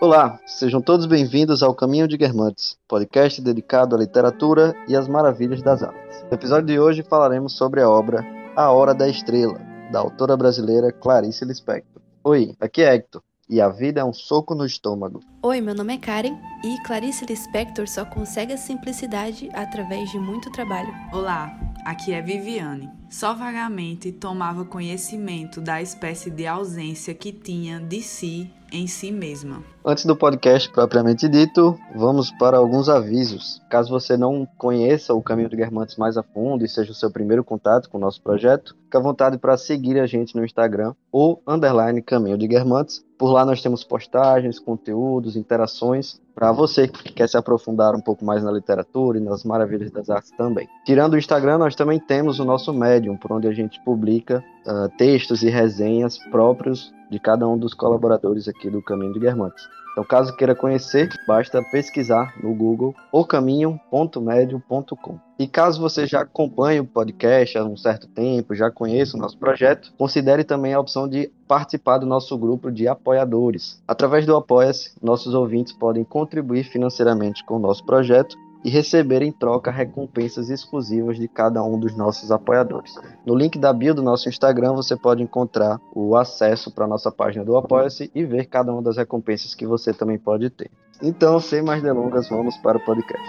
Olá, sejam todos bem-vindos ao Caminho de Guermantes, podcast dedicado à literatura e às maravilhas das artes. No episódio de hoje falaremos sobre a obra A Hora da Estrela, da autora brasileira Clarice Lispector. Oi, aqui é Hector, e a vida é um soco no estômago. Oi, meu nome é Karen e Clarice Lispector só consegue a simplicidade através de muito trabalho. Olá, aqui é Viviane. Só vagamente tomava conhecimento da espécie de ausência que tinha de si em si mesma. Antes do podcast propriamente dito, vamos para alguns avisos. Caso você não conheça o Caminho de Guermantes mais a fundo e seja o seu primeiro contato com o nosso projeto, fique à vontade para seguir a gente no Instagram ou underline Caminho de Guermantes. Por lá nós temos postagens, conteúdos, interações para você que quer se aprofundar um pouco mais na literatura e nas maravilhas das artes também. Tirando o Instagram, nós também temos o nosso Medium, por onde a gente publica uh, textos e resenhas próprios de cada um dos colaboradores aqui do Caminho de Guermantes. Então, caso queira conhecer, basta pesquisar no Google ocaminho.medium.com. E caso você já acompanhe o podcast há um certo tempo, já conheça o nosso projeto, considere também a opção de participar do nosso grupo de apoiadores. Através do Apoia-se, nossos ouvintes podem contribuir financeiramente com o nosso projeto e receber em troca recompensas exclusivas de cada um dos nossos apoiadores. No link da bio do nosso Instagram você pode encontrar o acesso para a nossa página do Apoia-se e ver cada uma das recompensas que você também pode ter. Então, sem mais delongas, vamos para o podcast.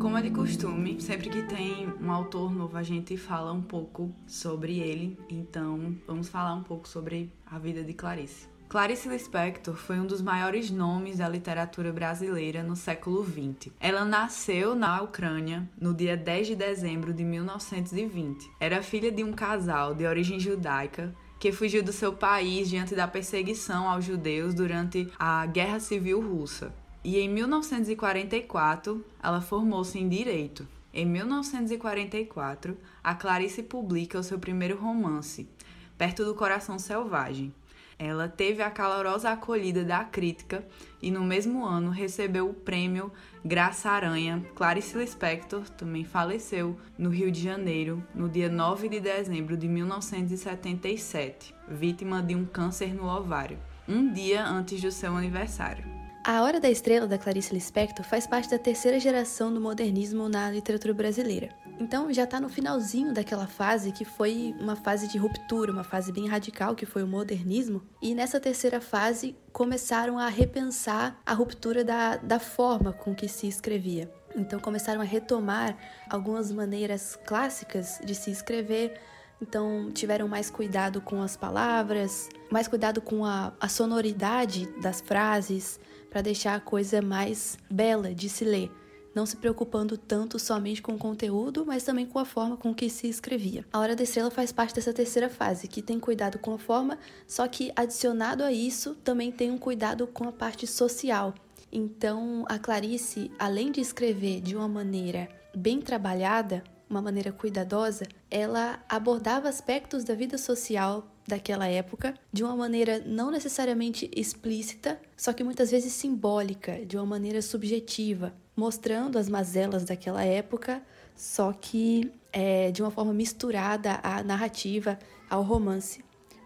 Como é de costume, sempre que tem um autor novo, a gente fala um pouco sobre ele. Então, vamos falar um pouco sobre a vida de Clarice. Clarice Lispector foi um dos maiores nomes da literatura brasileira no século XX. Ela nasceu na Ucrânia no dia 10 de dezembro de 1920. Era filha de um casal de origem judaica que fugiu do seu país diante da perseguição aos judeus durante a Guerra Civil Russa. E em 1944, ela formou-se em direito. Em 1944, a Clarice publica o seu primeiro romance, Perto do Coração Selvagem. Ela teve a calorosa acolhida da crítica e no mesmo ano recebeu o prêmio Graça Aranha. Clarice Lispector também faleceu no Rio de Janeiro no dia 9 de dezembro de 1977, vítima de um câncer no ovário, um dia antes do seu aniversário. A Hora da Estrela da Clarice Lispector faz parte da terceira geração do modernismo na literatura brasileira. Então já está no finalzinho daquela fase que foi uma fase de ruptura, uma fase bem radical que foi o modernismo. E nessa terceira fase começaram a repensar a ruptura da, da forma com que se escrevia. Então começaram a retomar algumas maneiras clássicas de se escrever. Então tiveram mais cuidado com as palavras, mais cuidado com a, a sonoridade das frases, para deixar a coisa mais bela de se ler, não se preocupando tanto somente com o conteúdo, mas também com a forma com que se escrevia. A Hora da Estrela faz parte dessa terceira fase, que tem cuidado com a forma, só que adicionado a isso, também tem um cuidado com a parte social. Então, a Clarice, além de escrever de uma maneira bem trabalhada, uma maneira cuidadosa, ela abordava aspectos da vida social daquela época de uma maneira não necessariamente explícita, só que muitas vezes simbólica, de uma maneira subjetiva, mostrando as mazelas daquela época, só que é, de uma forma misturada à narrativa, ao romance,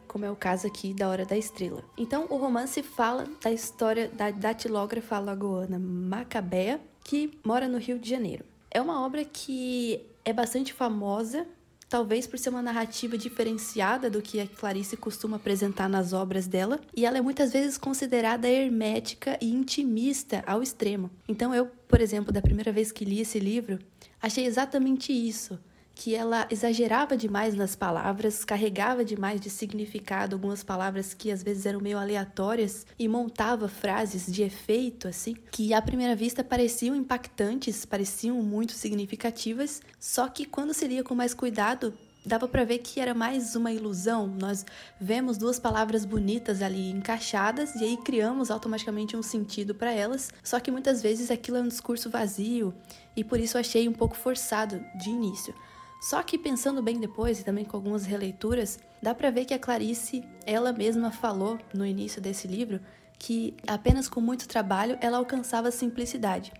como é o caso aqui da Hora da Estrela. Então, o romance fala da história da datilógrafa alagoana Macabea, que mora no Rio de Janeiro. É uma obra que é bastante famosa talvez por ser uma narrativa diferenciada do que a Clarice costuma apresentar nas obras dela, e ela é muitas vezes considerada hermética e intimista ao extremo. Então eu, por exemplo, da primeira vez que li esse livro, achei exatamente isso que ela exagerava demais nas palavras, carregava demais de significado algumas palavras que às vezes eram meio aleatórias e montava frases de efeito assim, que à primeira vista pareciam impactantes, pareciam muito significativas, só que quando se lia com mais cuidado, dava para ver que era mais uma ilusão. Nós vemos duas palavras bonitas ali encaixadas e aí criamos automaticamente um sentido para elas, só que muitas vezes aquilo é um discurso vazio e por isso achei um pouco forçado de início. Só que pensando bem depois e também com algumas releituras, dá para ver que a Clarice, ela mesma falou no início desse livro que apenas com muito trabalho ela alcançava a simplicidade.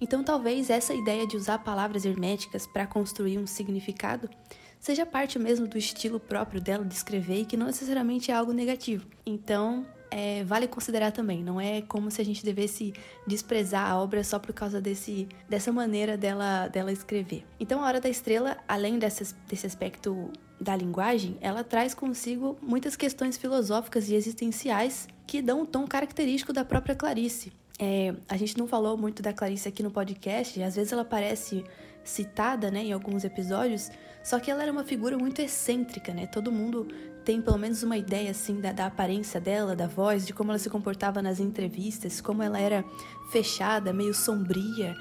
Então talvez essa ideia de usar palavras herméticas para construir um significado seja parte mesmo do estilo próprio dela de escrever e que não necessariamente é algo negativo. Então, é, vale considerar também. Não é como se a gente devesse desprezar a obra só por causa desse, dessa maneira dela, dela escrever. Então, A Hora da Estrela, além desse, desse aspecto da linguagem, ela traz consigo muitas questões filosóficas e existenciais que dão um tom característico da própria Clarice. É, a gente não falou muito da Clarice aqui no podcast, às vezes ela parece citada né, em alguns episódios, só que ela era uma figura muito excêntrica, né? Todo mundo tem pelo menos uma ideia assim da, da, aparência dela, da voz, de como ela se comportava nas entrevistas, como ela era fechada, meio sombria,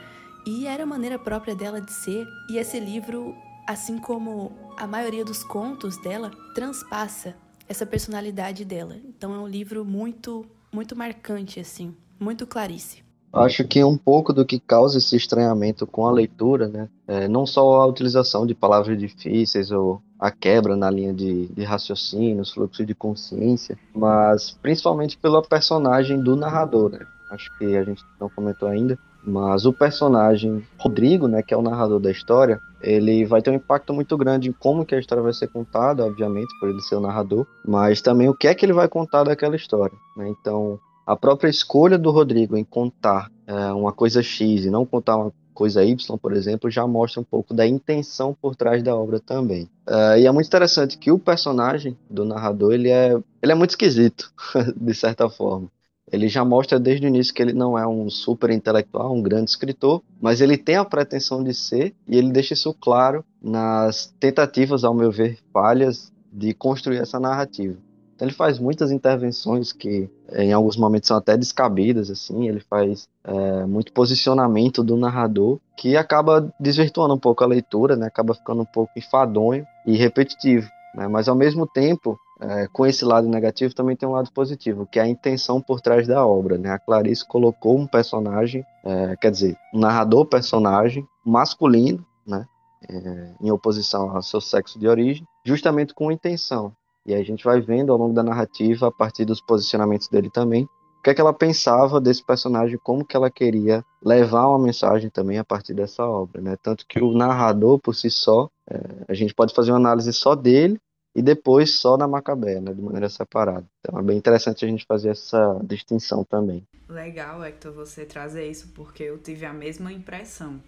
e era a maneira própria dela de ser. E esse livro, assim como a maioria dos contos dela, transpassa essa personalidade dela. Então é um livro muito, muito marcante assim, muito Clarice. Acho que um pouco do que causa esse estranhamento com a leitura, né, é não só a utilização de palavras difíceis ou a quebra na linha de, de raciocínios, fluxo de consciência, mas principalmente pela personagem do narrador, né? Acho que a gente não comentou ainda, mas o personagem Rodrigo, né, que é o narrador da história, ele vai ter um impacto muito grande em como que a história vai ser contada, obviamente, por ele ser o narrador, mas também o que é que ele vai contar daquela história, né? Então, a própria escolha do Rodrigo em contar é, uma coisa X e não contar uma coisa Y, por exemplo, já mostra um pouco da intenção por trás da obra também. Uh, e é muito interessante que o personagem do narrador ele é, ele é muito esquisito, de certa forma. Ele já mostra desde o início que ele não é um super intelectual, um grande escritor, mas ele tem a pretensão de ser e ele deixa isso claro nas tentativas, ao meu ver, falhas de construir essa narrativa. Então ele faz muitas intervenções que em alguns momentos são até descabidas, assim, ele faz é, muito posicionamento do narrador que acaba desvirtuando um pouco a leitura, né? acaba ficando um pouco enfadonho e repetitivo. Né? Mas ao mesmo tempo, é, com esse lado negativo também tem um lado positivo, que é a intenção por trás da obra. Né? A Clarice colocou um personagem, é, quer dizer, um narrador personagem masculino, né? É, em oposição ao seu sexo de origem, justamente com intenção. E a gente vai vendo ao longo da narrativa, a partir dos posicionamentos dele também, o que é que ela pensava desse personagem, como que ela queria levar uma mensagem também a partir dessa obra, né? Tanto que o narrador por si só, é, a gente pode fazer uma análise só dele e depois só na Macabé, né, de maneira separada. Então é bem interessante a gente fazer essa distinção também. Legal, Hector, você trazer isso, porque eu tive a mesma impressão.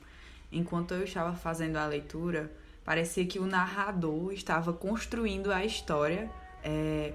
Enquanto eu estava fazendo a leitura, Parecia que o narrador estava construindo a história é,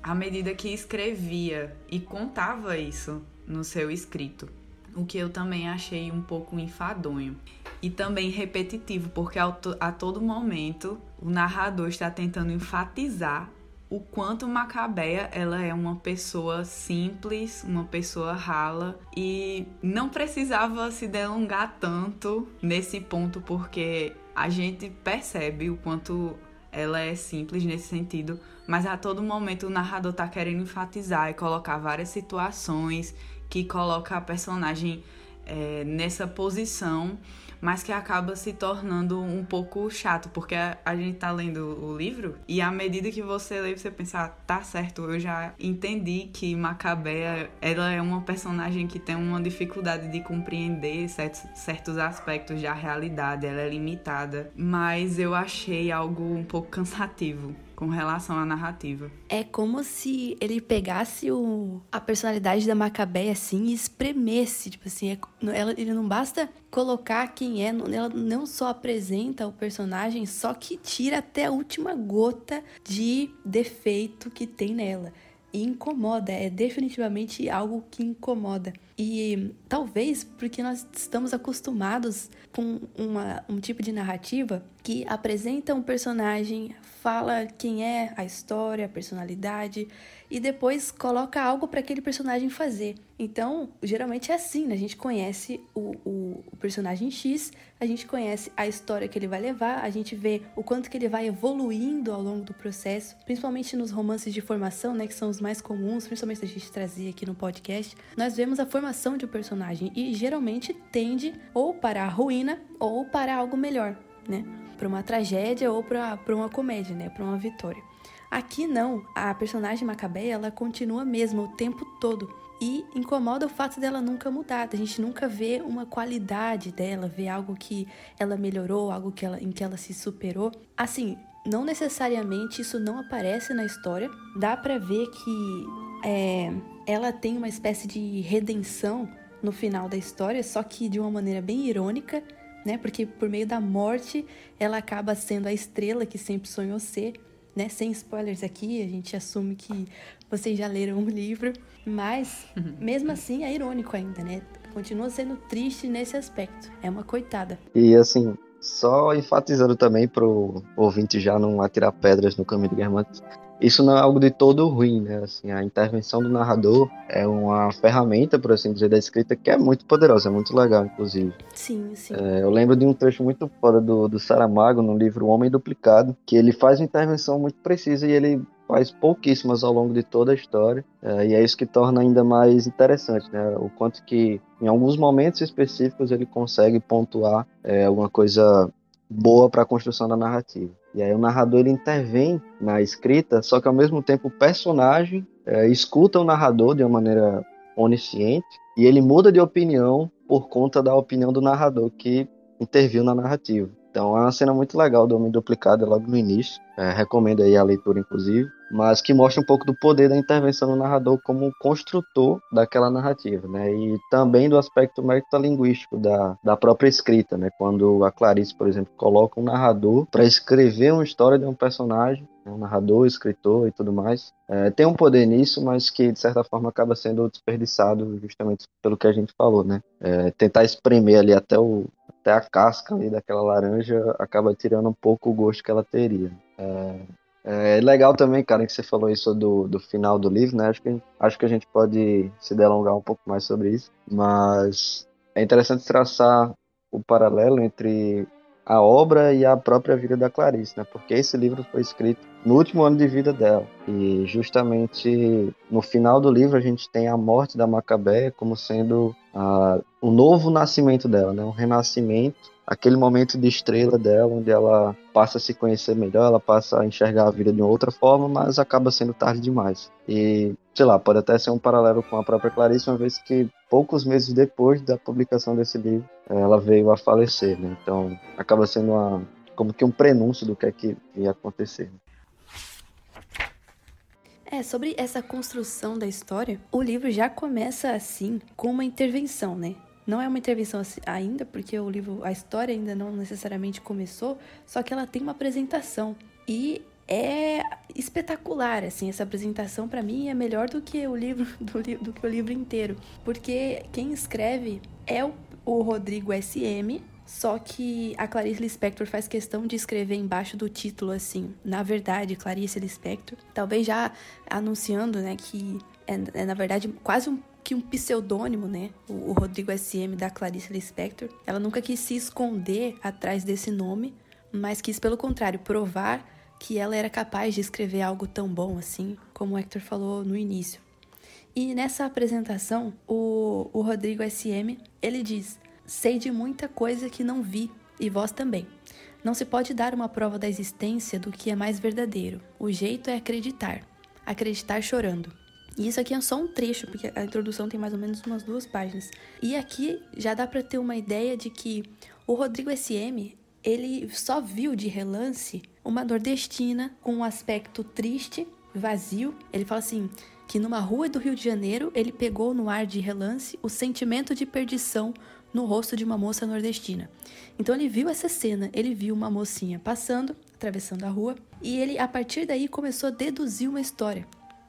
à medida que escrevia e contava isso no seu escrito. O que eu também achei um pouco enfadonho. E também repetitivo, porque a todo momento o narrador está tentando enfatizar o quanto Macabeia ela é uma pessoa simples, uma pessoa rala e não precisava se delongar tanto nesse ponto porque a gente percebe o quanto ela é simples nesse sentido, mas a todo momento o narrador tá querendo enfatizar e colocar várias situações que coloca a personagem é, nessa posição mas que acaba se tornando um pouco chato, porque a, gente tá lendo o livro e à medida que você lê, você pensa, ah, tá certo, eu já entendi que Macabea, ela é uma personagem que tem uma dificuldade de compreender certos, certos aspectos da realidade, ela é limitada, mas eu achei algo um pouco cansativo com relação à narrativa. É como se ele pegasse o, a personalidade da Macabeia assim e espremesse, tipo assim, é, ela, ele não basta colocar quem é, ela não só apresenta o personagem, só que tira até a última gota de defeito que tem nela. E incomoda, é definitivamente algo que incomoda. E talvez porque nós estamos acostumados com uma, um tipo de narrativa que apresenta um personagem, fala quem é, a história, a personalidade, e depois coloca algo para aquele personagem fazer. Então, geralmente é assim, né? A gente conhece o, o, o, personagem X, a gente conhece a história que ele vai levar, a gente vê o quanto que ele vai evoluindo ao longo do processo, principalmente nos romances de formação, né? Que são os mais comuns, principalmente a gente trazia aqui no podcast. Nós vemos a formação de um personagem e geralmente tende ou para a ruína ou para algo melhor, né? Para uma tragédia ou para uma comédia, né? Para uma vitória. Aqui não, a personagem Macabeia ela continua mesmo o tempo todo. E incomoda o fato dela nunca mudar, a gente nunca vê uma qualidade dela, vê algo que ela melhorou, algo que ela, em que ela se superou. Assim, não necessariamente isso não aparece na história. Dá para ver que é, ela tem uma espécie de redenção no final da história, só que de uma maneira bem irônica, né? Porque por meio da morte ela acaba sendo a estrela que sempre sonhou ser, né? Sem spoilers aqui, a gente assume que vocês já leram o livro, mas mesmo assim é irônico ainda, né? Continua sendo triste nesse aspecto. É uma coitada. E assim, só enfatizando também pro ouvinte já não atirar pedras no caminho de Guermantes, isso não é algo de todo ruim, né? Assim, a intervenção do narrador é uma ferramenta, por assim dizer, da escrita que é muito poderosa, é muito legal, inclusive. Sim, sim. É, eu lembro de um trecho muito fora do, do Saramago, no livro O Homem Duplicado, que ele faz uma intervenção muito precisa e ele faz pouquíssimas ao longo de toda a história, é, e é isso que torna ainda mais interessante, né? O quanto que, em alguns momentos específicos, ele consegue pontuar é, alguma coisa boa para a construção da narrativa. E aí o narrador ele intervém na escrita, só que ao mesmo tempo o personagem é, escuta o narrador de uma maneira onisciente e ele muda de opinião por conta da opinião do narrador que interviu na narrativa. Então é uma cena muito legal do Homem Duplicado logo no início. É, recomendo aí a leitura, inclusive. Mas que mostra um pouco do poder da intervenção do narrador como construtor daquela narrativa, né? E também do aspecto metalinguístico da, da própria escrita, né? Quando a Clarice, por exemplo, coloca um narrador para escrever uma história de um personagem né? um narrador, escritor e tudo mais. É, tem um poder nisso, mas que de certa forma acaba sendo desperdiçado justamente pelo que a gente falou, né? É, tentar espremer ali até o, até a casca ali daquela laranja acaba tirando um pouco o gosto que ela teria. É, é legal também, cara, que você falou isso do, do final do livro, né? Acho que, acho que a gente pode se delongar um pouco mais sobre isso, mas é interessante traçar o paralelo entre a obra e a própria vida da Clarice, né? Porque esse livro foi escrito no último ano de vida dela. E justamente no final do livro a gente tem a morte da Macabé como sendo o novo nascimento dela, né? Um renascimento, aquele momento de estrela dela, onde ela passa a se conhecer melhor, ela passa a enxergar a vida de outra forma, mas acaba sendo tarde demais. E, sei lá, pode até ser um paralelo com a própria Clarice, uma vez que poucos meses depois da publicação desse livro, ela veio a falecer, né? Então, acaba sendo uma, como que um prenúncio do que é que ia acontecer. É, sobre essa construção da história, o livro já começa assim, com uma intervenção, né? Não é uma intervenção ainda, porque o livro, a história ainda não necessariamente começou, só que ela tem uma apresentação. E é espetacular, assim, essa apresentação para mim é melhor do que o livro do, do, que o livro inteiro, porque quem escreve é o, o Rodrigo SM, só que a Clarice Lispector faz questão de escrever embaixo do título assim, na verdade, Clarice Lispector, talvez já anunciando, né, que é, é na verdade quase um que um pseudônimo, né? O, o Rodrigo SM da Clarice Lispector. Ela nunca quis se esconder atrás desse nome, mas quis, pelo contrário, provar que ela era capaz de escrever algo tão bom assim, como o Hector falou no início. E nessa apresentação, o, o Rodrigo SM, ele diz: Sei de muita coisa que não vi, e vós também. Não se pode dar uma prova da existência do que é mais verdadeiro. O jeito é acreditar. Acreditar chorando. E isso aqui é só um trecho, porque a introdução tem mais ou menos umas duas páginas. E aqui já dá para ter uma ideia de que o Rodrigo SM, ele só viu de relance uma nordestina com um aspecto triste, vazio. Ele fala assim: que numa rua do Rio de Janeiro ele pegou no ar de relance o sentimento de perdição no rosto de uma moça nordestina. Então ele viu essa cena, ele viu uma mocinha passando, atravessando a rua, e ele a partir daí começou a deduzir uma história.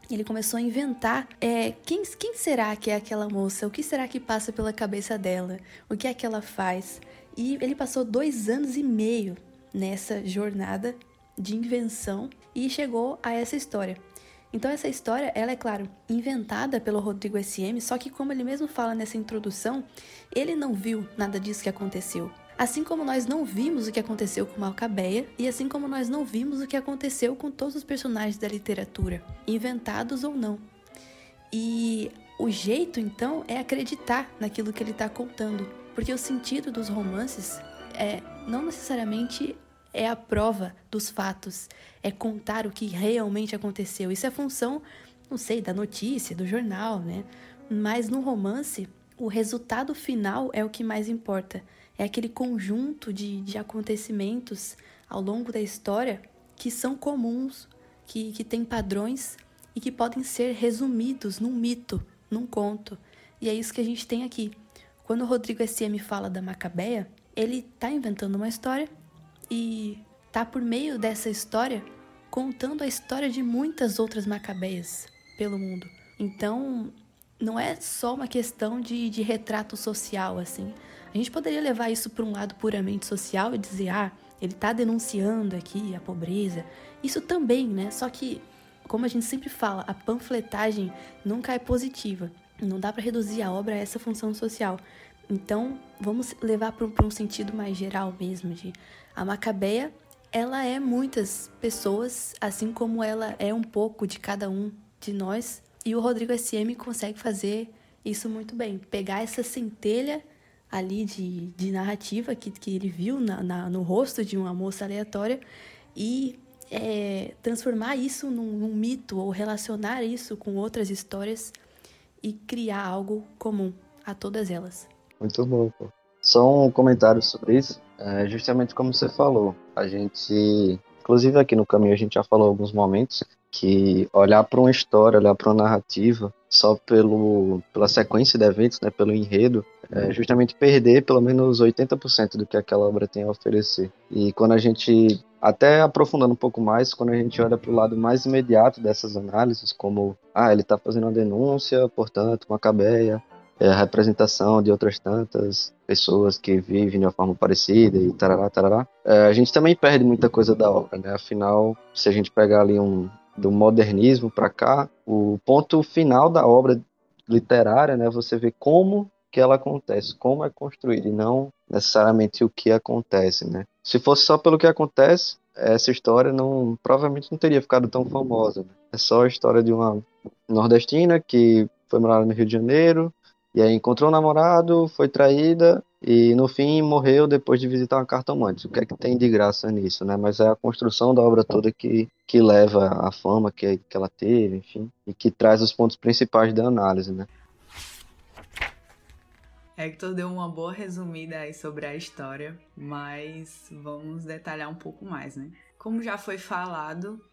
Ele começou a inventar é, quem, quem será que é aquela moça, o que será que passa pela cabeça dela, o que é que ela faz. E ele passou dois anos e meio nessa jornada de invenção e chegou a essa história. Então essa história, ela é claro, inventada pelo Rodrigo SM, só que como ele mesmo fala nessa introdução, ele não viu nada disso que aconteceu. Assim como nós não vimos o que aconteceu com Malcabeia, e assim como nós não vimos o que aconteceu com todos os personagens da literatura, inventados ou não. E o jeito, então, é acreditar naquilo que ele está contando, porque o sentido dos romances é não necessariamente é a prova dos fatos, é contar o que realmente aconteceu. Isso é função, não sei, da notícia, do jornal, né? Mas no romance, o resultado final é o que mais importa. É aquele conjunto de, de acontecimentos ao longo da história que são comuns, que, que têm padrões e que podem ser resumidos num mito, num conto. E é isso que a gente tem aqui. Quando o Rodrigo SM fala da Macabeia, ele está inventando uma história e tá por meio dessa história contando a história de muitas outras Macabeias pelo mundo. Então, não é só uma questão de, de retrato social, assim. A gente poderia levar isso para um lado puramente social e dizer, ah, ele está denunciando aqui a pobreza. Isso também, né? Só que, como a gente sempre fala, a panfletagem nunca é positiva. Não dá para reduzir a obra a essa função social. Então, vamos levar para um sentido mais geral mesmo, de a Macabeia, ela é muitas pessoas, assim como ela é um pouco de cada um de nós, e o Rodrigo SM consegue fazer isso muito bem. Pegar essa centelha ali de, de narrativa que, que ele viu na, na, no rosto de uma moça aleatória e é, transformar isso num, num, mito ou relacionar isso com outras histórias e criar algo comum a todas elas. Muito bom. Pô. Só um comentário sobre isso. É justamente como você falou. A gente, inclusive aqui no caminho a gente já falou alguns momentos que olhar para uma história, olhar para uma narrativa só pelo, pela sequência de eventos, né, pelo enredo, é justamente perder pelo menos 80% do que aquela obra tem a oferecer. E quando a gente, até aprofundando um pouco mais, quando a gente olha para o lado mais imediato dessas análises, como, ah, ele está fazendo uma denúncia, portanto, uma cabeia, é a representação de outras tantas pessoas que vivem de uma forma parecida e tarará, tarará. É, a gente também perde muita coisa da obra, né? Afinal, se a gente pegar ali um, do modernismo para cá, o ponto final da obra literária, né, você vê como que ela acontece, como é construída e não necessariamente o que acontece, né? Se fosse só pelo que acontece, essa história não provavelmente não teria ficado tão famosa. Né? É só a história de uma nordestina que foi morar no Rio de Janeiro e aí encontrou um namorado, foi traída e no fim morreu depois de visitar uma cartomante. O que é que tem de graça nisso, né? Mas é a construção da obra toda que, que leva à fama que, que ela teve, enfim, e que traz os pontos principais da análise, né? Hector deu uma boa resumida aí sobre a história, mas vamos detalhar um pouco mais, né? Como já foi falado,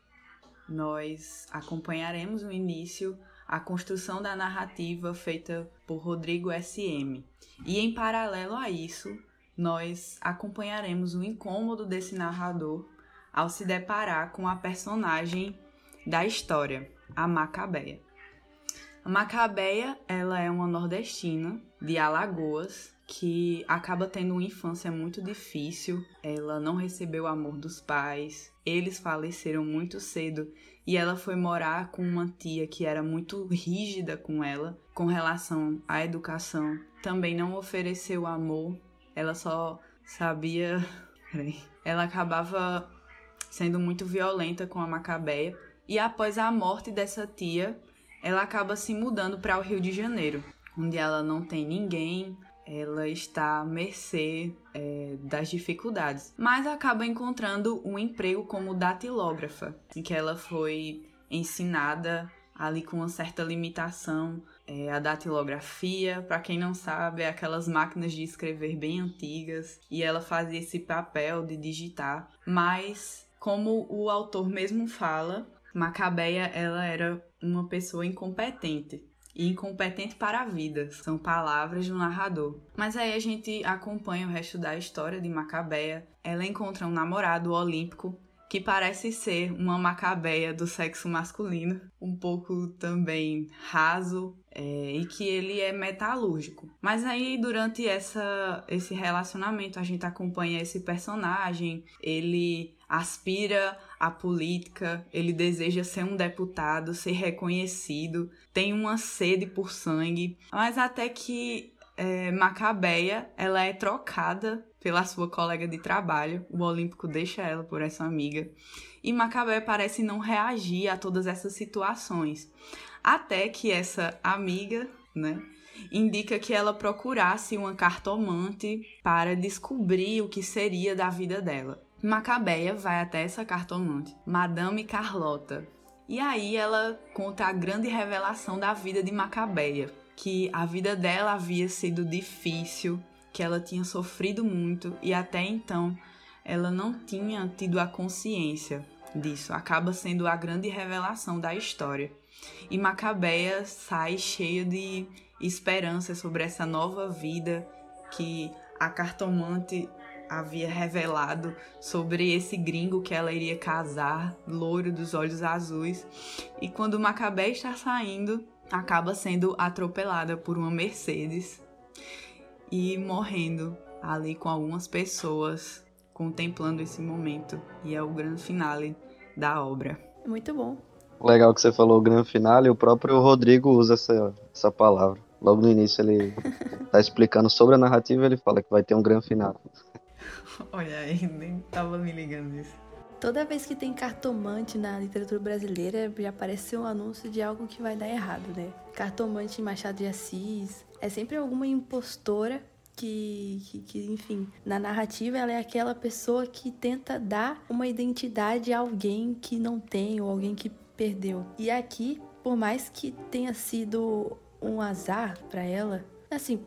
nós acompanharemos o início a construção da narrativa feita por Rodrigo SM. E em paralelo a isso, nós acompanharemos o incômodo desse narrador ao se deparar com a personagem da história, a Macabeia. A Macabeia, ela é uma nordestina de Alagoas que acaba tendo uma infância muito difícil. Ela não recebeu o amor dos pais, eles faleceram muito cedo e ela foi morar com uma tia que era muito rígida com ela com relação à educação. Também não ofereceu amor, ela só sabia. Ela acabava sendo muito violenta com a Macabeia. E após a morte dessa tia, ela acaba se mudando para o Rio de Janeiro, onde ela não tem ninguém, ela está à mercê é, das dificuldades, mas acaba encontrando um emprego como datilógrafa, em que ela foi ensinada ali com uma certa limitação é, a datilografia, para quem não sabe, é aquelas máquinas de escrever bem antigas, e ela fazia esse papel de digitar, mas como o autor mesmo fala, Macabeia ela era uma pessoa incompetente e incompetente para a vida. São palavras do narrador. Mas aí a gente acompanha o resto da história de Macabeia. Ela encontra um namorado olímpico que parece ser uma macabeia do sexo masculino, um pouco também raso é, e que ele é metalúrgico. Mas aí durante essa, esse relacionamento a gente acompanha esse personagem, ele aspira à política, ele deseja ser um deputado, ser reconhecido, tem uma sede por sangue, mas até que é, Macabeia ela é trocada pela sua colega de trabalho, o Olímpico deixa ela por essa amiga, e Macabeia parece não reagir a todas essas situações, até que essa amiga, né, indica que ela procurasse uma cartomante para descobrir o que seria da vida dela. Macabeia vai até essa cartomante, Madame Carlota, e aí ela conta a grande revelação da vida de Macabeia, que a vida dela havia sido difícil, que ela tinha sofrido muito e até então ela não tinha tido a consciência disso, acaba sendo a grande revelação da história. E Macabeia sai cheia de esperança sobre essa nova vida que a cartomante havia revelado sobre esse gringo que ela iria casar, loiro dos olhos azuis. E quando Macabé está saindo, acaba sendo atropelada por uma Mercedes e morrendo ali com algumas pessoas contemplando esse momento. E é o grande finale da obra. Muito bom. Legal que você falou o grande finale, o próprio Rodrigo usa essa, essa palavra. Logo no início ele tá explicando sobre a narrativa ele fala que vai ter um grande final. Olha aí, nem tava me ligando nisso. Toda vez que tem cartomante na literatura brasileira, já aparece um anúncio de algo que vai dar errado, né? Cartomante em Machado de Assis. É sempre alguma impostora que, que, que, enfim, na narrativa ela é aquela pessoa que tenta dar uma identidade a alguém que não tem ou alguém que perdeu. E aqui, por mais que tenha sido um azar para ela, assim,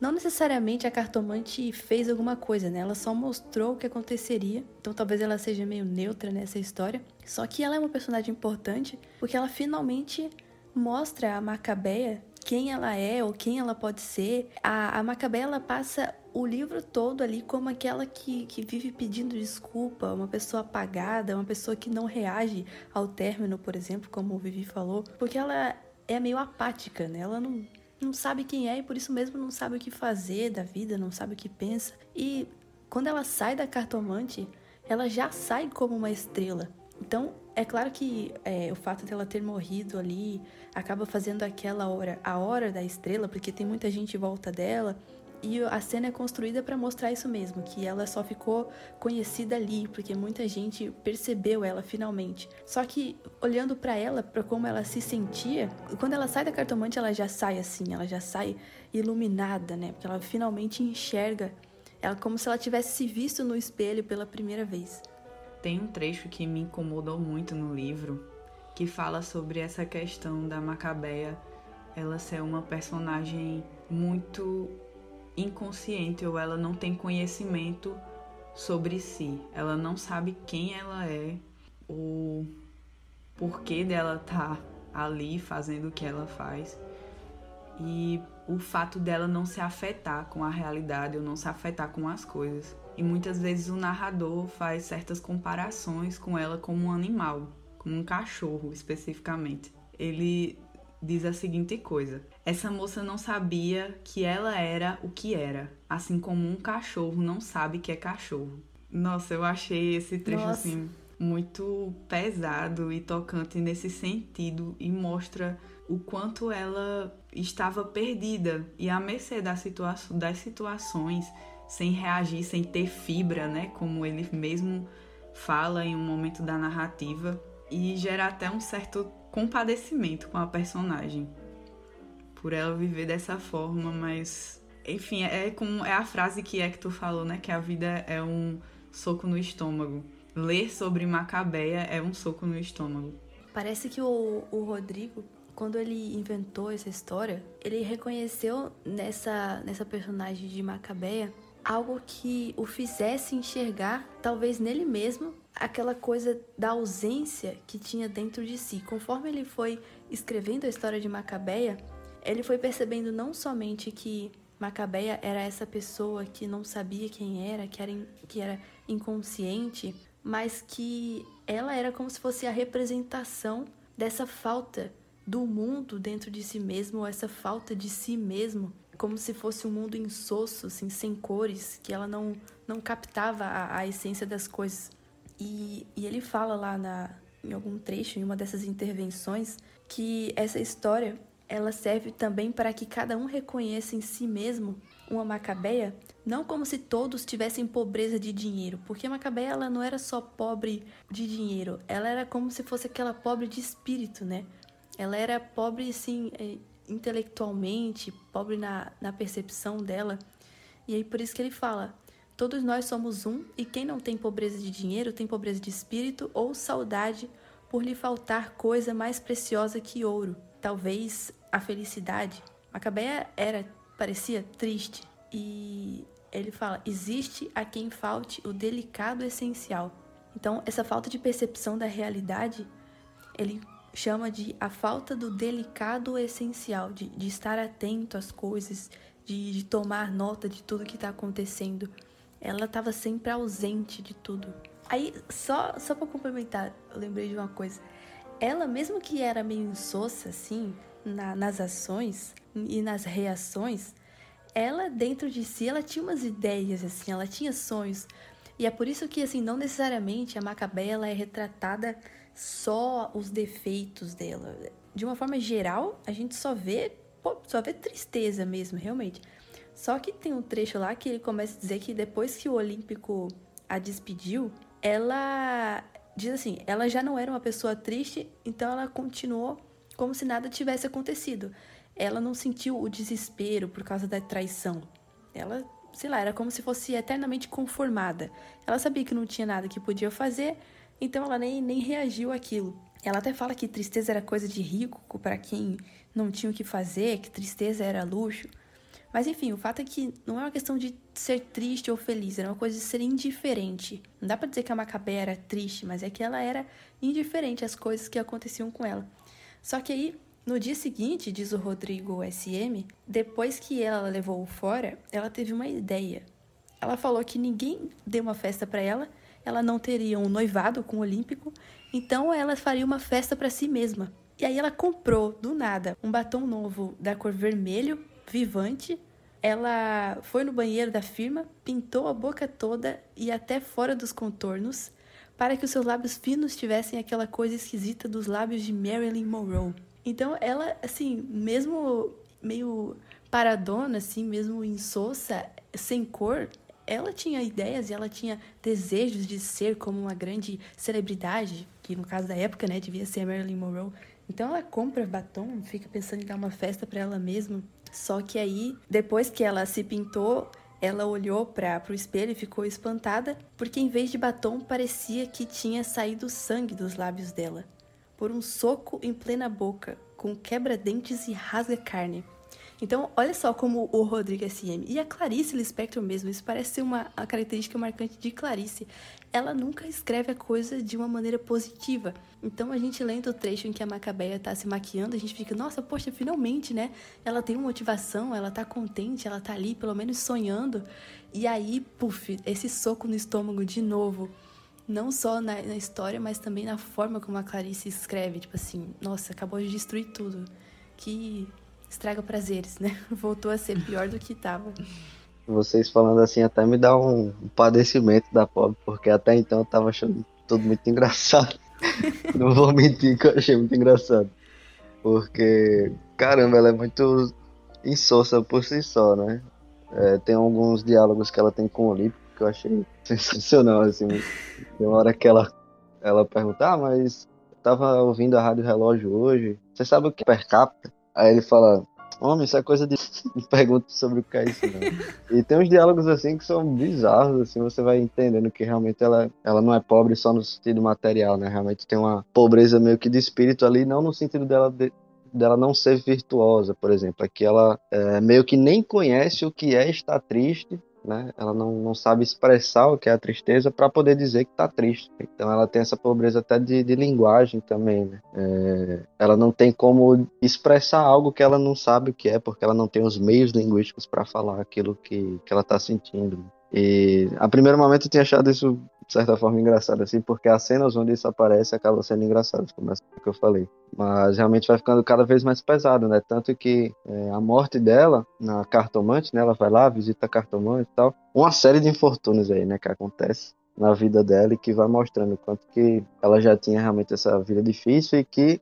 não necessariamente a cartomante fez alguma coisa, né? Ela só mostrou o que aconteceria. Então talvez ela seja meio neutra nessa história. Só que ela é uma personagem importante porque ela finalmente mostra a Macabeia quem ela é ou quem ela pode ser. A, a Macabeia passa o livro todo ali como aquela que, que vive pedindo desculpa, uma pessoa apagada, uma pessoa que não reage ao término, por exemplo, como o Vivi falou, porque ela é meio apática, né? Ela não não sabe quem é e por isso mesmo não sabe o que fazer da vida, não sabe o que pensa. E quando ela sai da cartomante, ela já sai como uma estrela. Então, é claro que é, o fato dela ter morrido ali acaba fazendo aquela hora, a hora da estrela, porque tem muita gente em volta dela, e a cena é construída para mostrar isso mesmo, que ela só ficou conhecida ali, porque muita gente percebeu ela finalmente. Só que olhando para ela, para como ela se sentia, quando ela sai da cartomante, ela já sai assim, ela já sai iluminada, né? Porque ela finalmente enxerga ela como se ela tivesse se visto no espelho pela primeira vez. Tem um trecho que me incomodou muito no livro, que fala sobre essa questão da Macabeia ela ser uma personagem muito inconsciente ou ela não tem conhecimento sobre si. Ela não sabe quem ela é, o porquê dela tá ali fazendo o que ela faz. E o fato dela não se afetar com a realidade ou não se afetar com as coisas. E muitas vezes o narrador faz certas comparações com ela como um animal, como um cachorro especificamente. Ele diz a seguinte coisa: Essa moça não sabia que ela era o que era, assim como um cachorro não sabe que é cachorro. Nossa, eu achei esse trecho Nossa. assim muito pesado e tocante nesse sentido e mostra o quanto ela estava perdida e à mercê da situa das situações, sem reagir, sem ter fibra, né, como ele mesmo fala em um momento da narrativa e gera até um certo compadecimento com a personagem por ela viver dessa forma, mas enfim, é como é a frase que é tu falou, né, que a vida é um soco no estômago. Ler sobre Macabeia é um soco no estômago. Parece que o, o Rodrigo, quando ele inventou essa história, ele reconheceu nessa, nessa personagem de Macabeia algo que o fizesse enxergar, talvez nele mesmo, aquela coisa da ausência que tinha dentro de si. Conforme ele foi escrevendo a história de Macabeia, ele foi percebendo não somente que Macabeia era essa pessoa que não sabia quem era, que era, que era inconsciente, mas que ela era como se fosse a representação dessa falta do mundo dentro de si mesmo, ou essa falta de si mesmo, como se fosse um mundo insosso, assim, sem cores, que ela não, não captava a, a essência das coisas. E, e ele fala lá na, em algum trecho, em uma dessas intervenções, que essa história ela serve também para que cada um reconheça em si mesmo uma Macabeia, não como se todos tivessem pobreza de dinheiro, porque a Macabeia ela não era só pobre de dinheiro, ela era como se fosse aquela pobre de espírito, né? Ela era pobre, assim, intelectualmente, pobre na, na percepção dela. E aí por isso que ele fala: Todos nós somos um, e quem não tem pobreza de dinheiro tem pobreza de espírito ou saudade por lhe faltar coisa mais preciosa que ouro, talvez a felicidade. Macabeia era, parecia triste, e ele fala: existe a quem falte o delicado essencial. Então, essa falta de percepção da realidade, ele chama de a falta do delicado essencial, de, de estar atento às coisas, de, de tomar nota de tudo que está acontecendo. Ela estava sempre ausente de tudo. Aí, só, só para complementar, eu lembrei de uma coisa. Ela, mesmo que era meio insossa, assim, na, nas ações e nas reações, ela, dentro de si, ela tinha umas ideias, assim, ela tinha sonhos. E é por isso que, assim, não necessariamente a Macabé ela é retratada só os defeitos dela. De uma forma geral, a gente só vê, só vê tristeza mesmo, realmente. Só que tem um trecho lá que ele começa a dizer que depois que o Olímpico a despediu, ela diz assim, ela já não era uma pessoa triste, então ela continuou como se nada tivesse acontecido. Ela não sentiu o desespero por causa da traição. Ela, sei lá, era como se fosse eternamente conformada. Ela sabia que não tinha nada que podia fazer, então ela nem, nem reagiu àquilo. Ela até fala que tristeza era coisa de rico para quem não tinha o que fazer, que tristeza era luxo. Mas enfim, o fato é que não é uma questão de ser triste ou feliz, era uma coisa de ser indiferente. Não dá para dizer que a Macabé era triste, mas é que ela era indiferente às coisas que aconteciam com ela. Só que aí, no dia seguinte, diz o Rodrigo SM, depois que ela levou o fora, ela teve uma ideia. Ela falou que ninguém deu uma festa para ela ela não teria um noivado com o Olímpico, então ela faria uma festa para si mesma. E aí ela comprou, do nada, um batom novo da cor vermelho, vivante. Ela foi no banheiro da firma, pintou a boca toda e até fora dos contornos, para que os seus lábios finos tivessem aquela coisa esquisita dos lábios de Marilyn Monroe. Então ela, assim, mesmo meio paradona, assim, mesmo insossa, sem cor, ela tinha ideias e ela tinha desejos de ser como uma grande celebridade, que no caso da época, né, devia ser a Marilyn Monroe. Então ela compra batom, fica pensando em dar uma festa para ela mesma. Só que aí, depois que ela se pintou, ela olhou para o espelho e ficou espantada, porque em vez de batom parecia que tinha saído sangue dos lábios dela, por um soco em plena boca, com quebra-dentes e rasga-carne. Então, olha só como o Rodrigo SM e a Clarice Lispector mesmo, isso parece ser uma característica marcante de Clarice. Ela nunca escreve a coisa de uma maneira positiva. Então, a gente lendo o trecho em que a Macabeia tá se maquiando, a gente fica, nossa, poxa, finalmente, né? Ela tem uma motivação, ela tá contente, ela tá ali, pelo menos sonhando. E aí, puf, esse soco no estômago de novo não só na, na, história, mas também na forma como a Clarice escreve. Tipo assim, nossa, acabou de destruir tudo. Que estraga prazeres, né? Voltou a ser pior do que estava. Vocês falando assim até me dá um, padecimento da pobre, porque até então eu tava achando tudo muito engraçado. Não vou mentir que eu achei muito engraçado. Porque, caramba, ela é muito insossa por si só, né? É, tem alguns diálogos que ela tem com o Olímpico que eu achei sensacional, assim. Tem uma hora que ela, ela pergunta, ah, mas tava ouvindo a Rádio Relógio hoje, você sabe o que é per capita? Aí ele fala, homem, isso é coisa de. Pergunta sobre o que é isso, não. E tem uns diálogos assim que são bizarros, assim, você vai entendendo que realmente ela, ela não é pobre só no sentido material, né? Realmente tem uma pobreza meio que de espírito ali, não no sentido dela de, dela não ser virtuosa, por exemplo. Aqui ela é, meio que nem conhece o que é estar triste né? Ela não, não sabe expressar o que é a tristeza para poder dizer que está triste. Então ela tem essa pobreza até de, de linguagem também, né? É, ela não tem como expressar algo que ela não sabe o que é, porque ela não tem os meios linguísticos para falar aquilo que, que ela está sentindo. E a primeiro momento eu tinha achado isso de certa forma engraçado, assim, porque as cenas onde isso aparece acabam sendo engraçadas, como essa que eu falei. Mas realmente vai ficando cada vez mais pesado, né? Tanto que é, a morte dela, na cartomante, né? Ela vai lá, visita a cartomante e tal. Uma série de infortúnios aí, né? Que acontece na vida dela e que vai mostrando o quanto que ela já tinha realmente essa vida difícil e que,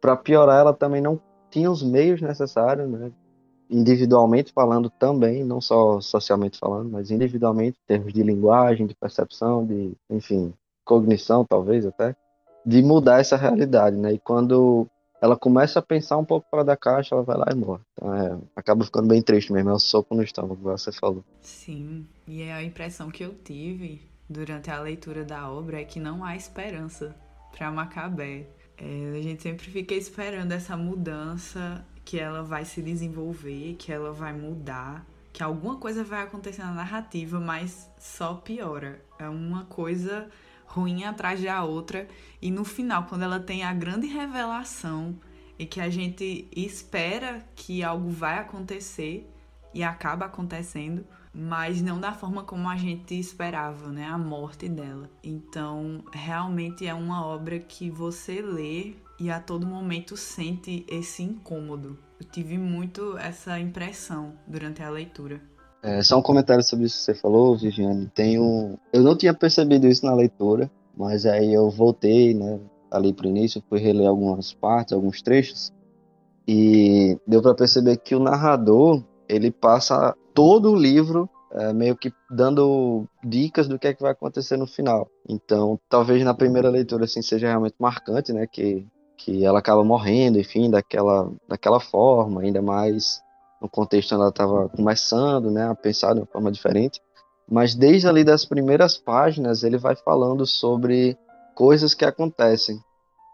para piorar, ela também não tinha os meios necessários, né? Individualmente falando também, não só socialmente falando, mas individualmente, em termos de linguagem, de percepção, de, enfim, cognição talvez até, de mudar essa realidade, né? E quando ela começa a pensar um pouco fora da caixa, ela vai lá e morre. Então é, acaba ficando bem triste mesmo, é um soco no estômago, como você falou. Sim, e é a impressão que eu tive durante a leitura da obra é que não há esperança para Macabé. É, a gente sempre fica esperando essa mudança que ela vai se desenvolver, que ela vai mudar, que alguma coisa vai acontecer na narrativa, mas só piora. É uma coisa ruim atrás da outra. E no final, quando ela tem a grande revelação e que a gente espera que algo vai acontecer e acaba acontecendo, mas não da forma como a gente esperava, né? A morte dela. Então, realmente é uma obra que você lê e a todo momento sente esse incômodo. Eu tive muito essa impressão durante a leitura. É, só um comentário sobre isso que você falou, Viviane. Tenho, eu não tinha percebido isso na leitura, mas aí eu voltei, né, ali pro início, fui reler algumas partes, alguns trechos, e deu para perceber que o narrador ele passa todo o livro é, meio que dando dicas do que é que vai acontecer no final. Então, talvez na primeira leitura assim seja realmente marcante, né, que que ela acaba morrendo, enfim, daquela daquela forma, ainda mais no contexto ela estava começando, né, a pensar de uma forma diferente. Mas desde ali das primeiras páginas ele vai falando sobre coisas que acontecem.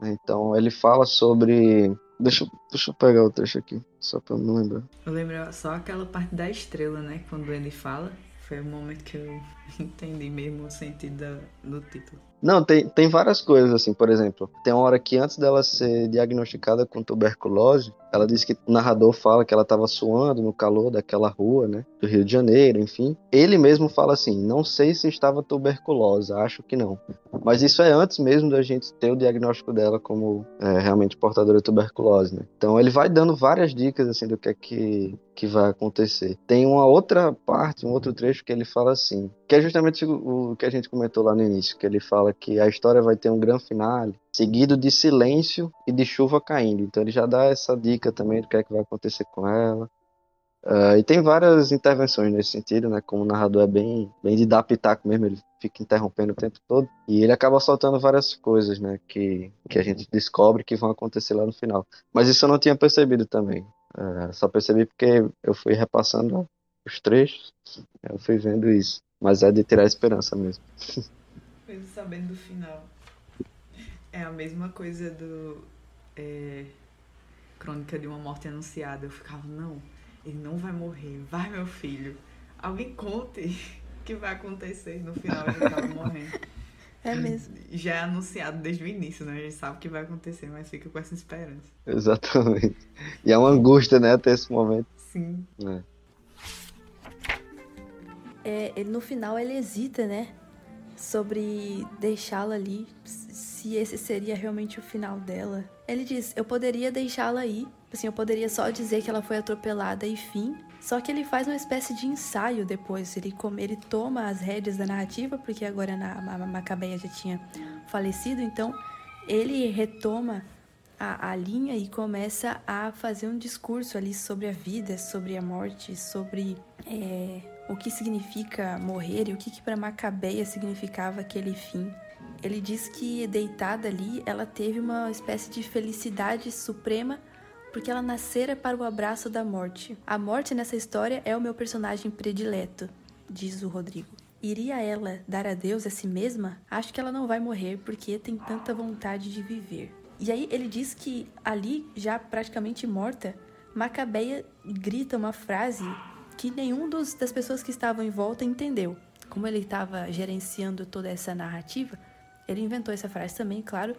Então ele fala sobre. Deixa, deixa eu pegar o trecho aqui, só para eu me lembrar. Eu lembro só aquela parte da estrela, né? Quando ele fala. Foi o momento que eu entendi mesmo o sentido do título. Não, tem, tem várias coisas, assim, por exemplo, tem uma hora que antes dela ser diagnosticada com tuberculose, ela disse que o narrador fala que ela estava suando no calor daquela rua, né, do Rio de Janeiro, enfim. Ele mesmo fala assim: não sei se estava tuberculosa, acho que não. Mas isso é antes mesmo da gente ter o diagnóstico dela como é, realmente portadora de tuberculose, né. Então ele vai dando várias dicas, assim, do que é que, que vai acontecer. Tem uma outra parte, um outro trecho que ele fala assim, que é justamente o que a gente comentou lá no início, que ele fala que a história vai ter um grande finale, seguido de silêncio e de chuva caindo. Então ele já dá essa dica também do que é que vai acontecer com ela. Uh, e tem várias intervenções nesse sentido, né? Como o narrador é bem, bem de dar pitaco mesmo, ele fica interrompendo o tempo todo. E ele acaba soltando várias coisas, né? Que, que a gente descobre que vão acontecer lá no final. Mas isso eu não tinha percebido também. Uh, só percebi porque eu fui repassando os trechos, eu fui vendo isso. Mas é de tirar a esperança mesmo. Mesmo sabendo do final. É a mesma coisa do. É, Crônica de uma Morte Anunciada. Eu ficava, não, ele não vai morrer. Vai, meu filho. Alguém conte o que vai acontecer. No final ele tava morrendo. É mesmo. Já é anunciado desde o início, né? A gente sabe o que vai acontecer, mas fica com essa esperança. Exatamente. E é uma angústia, né, até esse momento. Sim. É. É, no final ele hesita, né? Sobre deixá-la ali, se esse seria realmente o final dela. Ele diz: Eu poderia deixá-la aí, assim, eu poderia só dizer que ela foi atropelada e fim. Só que ele faz uma espécie de ensaio depois. Ele, come, ele toma as rédeas da narrativa, porque agora a, a Macabeia já tinha falecido, então ele retoma a, a, linha e começa a fazer um discurso ali sobre a vida, sobre a morte, sobre é, o que significa morrer e o que, que para Macabeia significava aquele fim. Ele diz que deitada ali, ela teve uma espécie de felicidade suprema porque ela nascera para o abraço da morte. A morte nessa história é o meu personagem predileto, diz o Rodrigo. Iria ela dar adeus a si mesma? Acho que ela não vai morrer porque tem tanta vontade de viver. E aí ele diz que ali, já praticamente morta, Macabeia grita uma frase que nenhum dos, das pessoas que estavam em volta entendeu. Como ele estava gerenciando toda essa narrativa, ele inventou essa frase também, claro.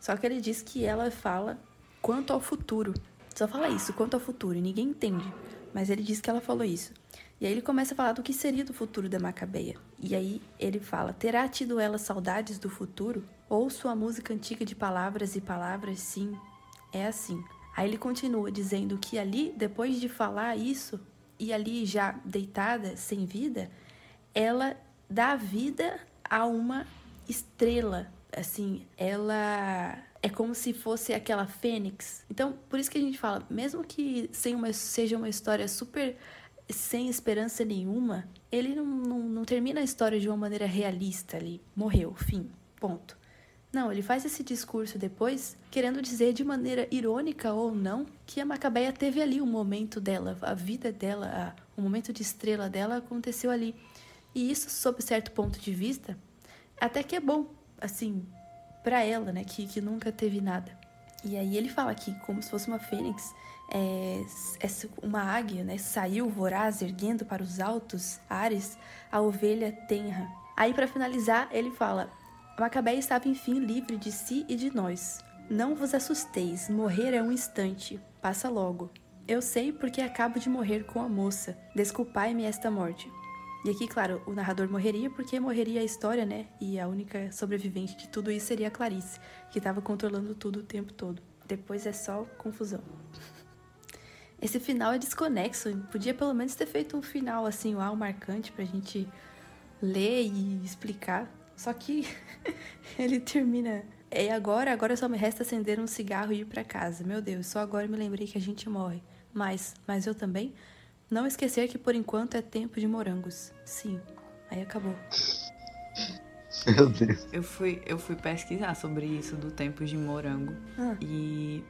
Só que ele diz que ela fala quanto ao futuro. Só fala isso, quanto ao futuro, e ninguém entende. Mas ele diz que ela falou isso. E aí ele começa a falar do que seria do futuro da Macabeia. E aí ele fala: Terá tido ela saudades do futuro? Ouço a música antiga de palavras e palavras, sim, é assim. Aí ele continua dizendo que ali, depois de falar isso, e ali já deitada, sem vida, ela dá vida a uma estrela. Assim, ela é como se fosse aquela fênix. Então, por isso que a gente fala, mesmo que uma, seja uma história super sem esperança nenhuma, ele não, não, não termina a história de uma maneira realista ali. Morreu, fim, ponto. Não, ele faz esse discurso depois, querendo dizer de maneira irônica ou não, que a Macabeia teve ali um momento dela, a vida dela, a, o momento de estrela dela aconteceu ali. E isso, sob certo ponto de vista, até que é bom, assim, para ela, né, que, que nunca teve nada. E aí ele fala que, como se fosse uma fênix, é, é uma águia, né, saiu voraz, erguendo para os altos ares a ovelha tenra. Aí, para finalizar, ele fala: Macabeia estava enfim livre de si e de nós. Não vos assusteis, morrer é um instante, passa logo. Eu sei porque acabo de morrer com a moça. Desculpai-me esta morte. E aqui, claro, o narrador morreria porque morreria a história, né? E a única sobrevivente de tudo isso seria a Clarice, que estava controlando tudo o tempo todo. Depois é só confusão. Esse final é desconexo. Podia pelo menos ter feito um final assim, uau, marcante pra gente ler e explicar. Só que ele termina. É agora, agora só me resta acender um cigarro e ir para casa. Meu Deus, só agora me lembrei que a gente morre. Mas, mas eu também? Não esquecer que por enquanto é tempo de morangos. Sim. Aí acabou. Meu Deus. Eu fui, eu fui pesquisar sobre isso do tempo de morango. Ah. E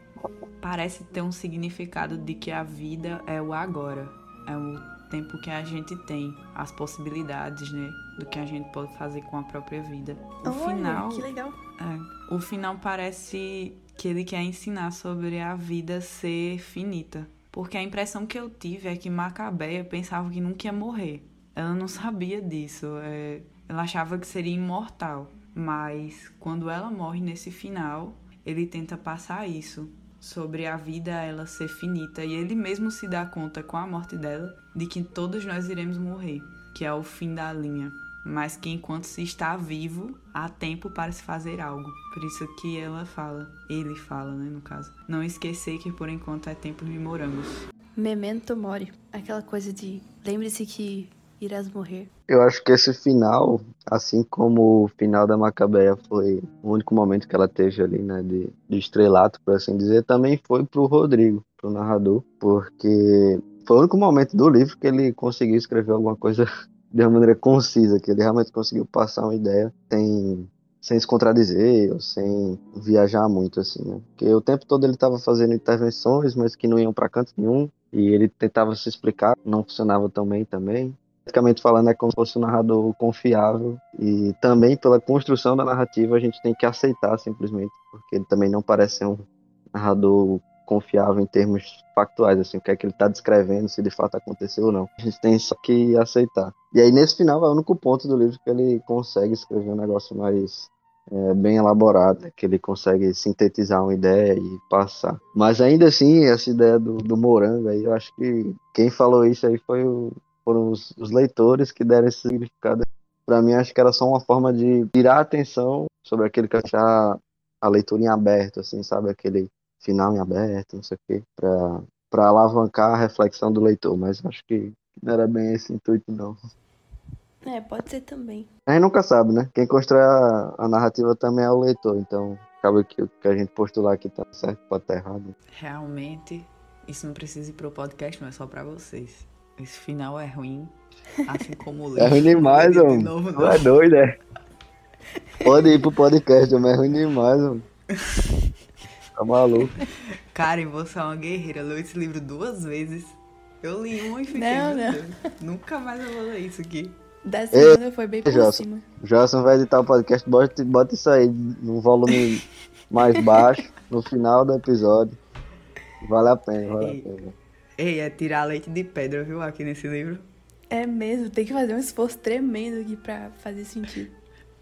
parece ter um significado de que a vida é o agora. É o tempo que a gente tem, as possibilidades, né? Do que a gente pode fazer com a própria vida. O Olha, final. que legal. É, o final parece que ele quer ensinar sobre a vida ser finita. Porque a impressão que eu tive é que Macabeia pensava que nunca ia morrer. Ela não sabia disso. é, ela achava que seria imortal. Mas quando ela morre nesse final, ele tenta passar isso. Sobre a vida ela ser finita. E ele mesmo se dá conta com a morte dela de que todos nós iremos morrer. Que é o fim da linha mas que enquanto se está vivo, há tempo para se fazer algo. Por isso que ela fala, ele fala, né, no caso. Não esquecer que por enquanto é tempo de morangos. Memento mori. Aquela coisa de lembre-se que irás morrer. Eu acho que esse final, assim como o final da Macabeia foi o único momento que ela teve ali, né, de, de estrelato, por assim dizer, também foi pro Rodrigo, pro narrador, porque foi o único momento do livro que ele conseguiu escrever alguma coisa de uma maneira concisa, que ele realmente conseguiu passar uma ideia sem, sem se contradizer ou sem viajar muito, assim, né? Porque o tempo todo ele estava fazendo intervenções, mas que não iam para canto nenhum, e ele tentava se explicar, não funcionava tão bem também. Praticamente falando, é como se fosse um narrador confiável, e também pela construção da narrativa a gente tem que aceitar simplesmente, porque ele também não parece ser um narrador confiável em termos factuais, assim, o que é que ele está descrevendo, se de fato aconteceu ou não. A gente tem só que aceitar. E aí, nesse final, é o único ponto do livro que ele consegue escrever um negócio mais é, bem elaborado, que ele consegue sintetizar uma ideia e passar. Mas ainda assim, essa ideia do, do morango aí, eu acho que quem falou isso aí foi o, foram os, os leitores que deram esse significado. Para mim, acho que era só uma forma de tirar a atenção sobre aquele que achar a leitura em aberto, assim, sabe? Aquele final em aberto, não sei o quê, pra, pra alavancar a reflexão do leitor, mas acho que não era bem esse intuito, não. É, pode ser também. A gente nunca sabe, né? Quem constrói a, a narrativa também é o leitor, então acaba que o que a gente postular aqui tá certo, pode estar errado. Realmente, isso não precisa ir pro podcast, não é só pra vocês. Esse final é ruim, assim como o livro. É ruim demais, De homem. novo, Tu é doido, é? Pode ir pro podcast, mas é ruim demais, mano. Tá maluco. Karen, você é uma guerreira. Leu esse livro duas vezes. Eu li uma e fiquei, Não, não. Deus, nunca mais eu vou ler isso aqui. Da segunda foi bem por Jossa. cima. Johnson vai editar o podcast, bota, bota isso aí no volume mais baixo, no final do episódio. Vale a pena, vale a pena. Ei, é tirar leite de pedra, viu, aqui nesse livro. É mesmo, tem que fazer um esforço tremendo aqui pra fazer sentido.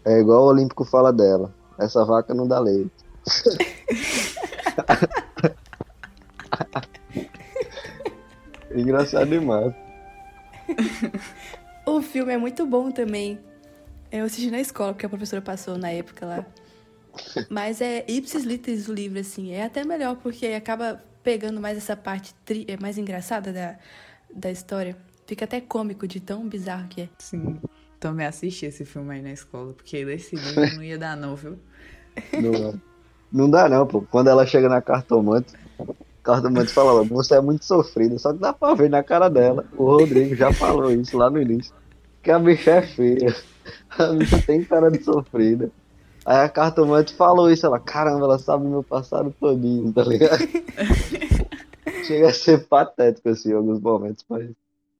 É igual o Olímpico fala dela. Essa vaca não dá leite. Engraçado demais. O filme é muito bom também. Eu assisti na escola, porque a professora passou na época lá. Mas é ipsis literis o livro, assim. É até melhor, porque acaba pegando mais essa parte tri- é mais engraçada da, da história. Fica até cômico de tão bizarro que é. Sim. Também assisti esse filme aí na escola, porque desse livro não ia dar não, viu? Não, não dá não, pô. Quando ela chega na cartomante, a cartomante fala, você é muito sofrida, só que dá pra ver na cara dela. O Rodrigo já falou isso lá no início. Que a bicha é feia. A bicha tem cara de sofrida. Aí a cartomante falou isso, ela, caramba, ela sabe meu passado todinho, tá ligado? Chega a ser patético assim em alguns momentos, mas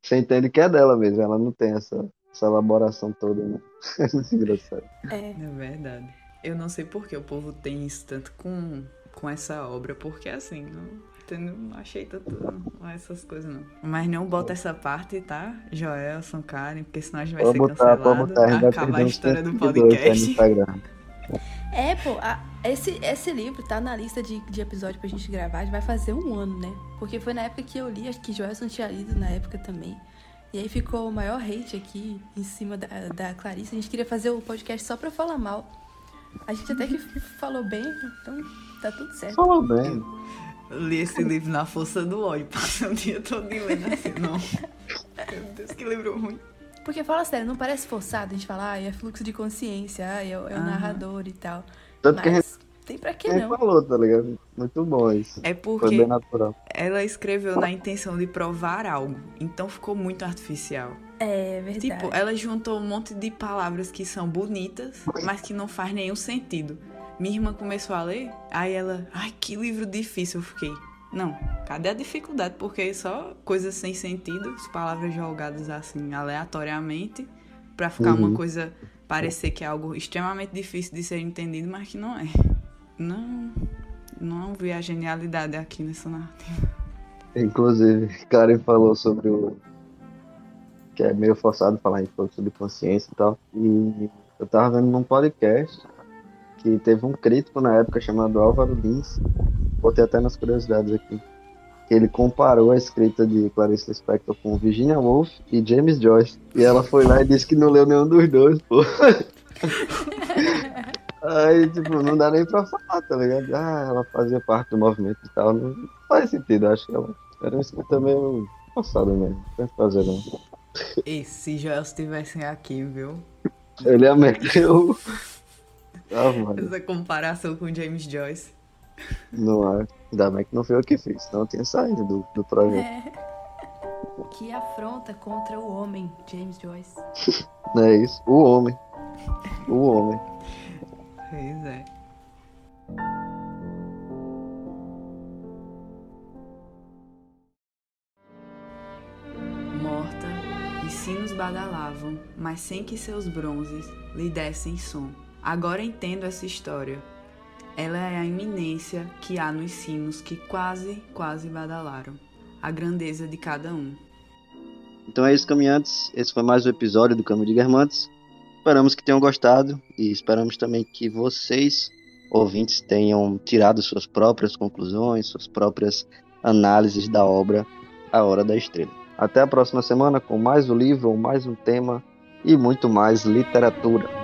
você entende que é dela mesmo, ela não tem essa, essa elaboração toda, né? É engraçado. É. É verdade. Eu não sei por que o povo tem isso tanto com, com essa obra, porque assim, não, não achei tanto não, essas coisas não. Mas não bota essa parte, tá? Joelson, Karen, porque senão a gente vai Pode ser botar, cancelado. botar, a gente vai Acaba a história do 100 seguidores aí no podcast. É, pô, a, esse, esse livro tá na lista de, de episódio pra gente gravar, vai fazer um ano, né? Porque foi na época que eu li, acho que Joelson tinha lido na época também. E aí ficou o maior hate aqui em cima da, da Clarice. A gente queria fazer o podcast só pra falar mal. A gente até que falou bem, então tá tudo certo. Falou bem. Eu li esse livro na força do ódio, passei o dia todo lendo assim, não. Meu Deus, que livro ruim. Porque fala sério, não parece forçado a gente falar, ah, é fluxo de consciência, ah, é, o, é o narrador e tal. Tanto Mas que a gente, tem pra que não. falou, tá ligado? Muito bom isso. É porque ela escreveu na intenção de provar algo, então ficou muito artificial. É verdade. Tipo, ela juntou um monte de palavras que são bonitas, mas que não faz nenhum sentido. Minha irmã começou a ler, aí ela, ai, que livro difícil, eu fiquei. Não, cadê a dificuldade? Porque só coisas sem sentido, as palavras jogadas assim aleatoriamente, para ficar uhum. uma coisa parecer que é algo extremamente difícil de ser entendido, mas que não é. Não, não vi a genialidade aqui nessa narrativa. Inclusive, Karen falou sobre o. que é meio forçado falar em sobre consciência e tal. E eu tava vendo num podcast que teve um crítico na época chamado Álvaro Lins, botei até nas curiosidades aqui, que ele comparou a escrita de Clarice Lispector com Virginia Woolf e James Joyce. E ela foi lá e disse que não leu nenhum dos dois, pô. Aí, tipo, não dá nem pra falar, tá ligado? Ah, ela fazia parte do movimento e tal. Não faz sentido, acho que ela era uma escrita meio passada mesmo. Não tem fazer, não. E se Joel estivessem aqui, viu? Ele ia meter o ah, Essa comparação com James Joyce. Não é. Ainda bem que não foi eu que fiz, senão eu tinha saído do, do projeto. É. Que afronta contra o homem, James Joyce. Não é isso? O homem. O homem. Pois é. Morta, os sinos badalavam, mas sem que seus bronzes lhe dessem som. Agora entendo essa história. Ela é a iminência que há nos sinos que quase, quase badalaram. A grandeza de cada um. Então é isso, caminhantes. Esse foi mais um episódio do Caminho de Guermantes. Esperamos que tenham gostado e esperamos também que vocês, ouvintes, tenham tirado suas próprias conclusões, suas próprias análises da obra A Hora da Estrela. Até a próxima semana com mais um livro mais um tema e muito mais literatura.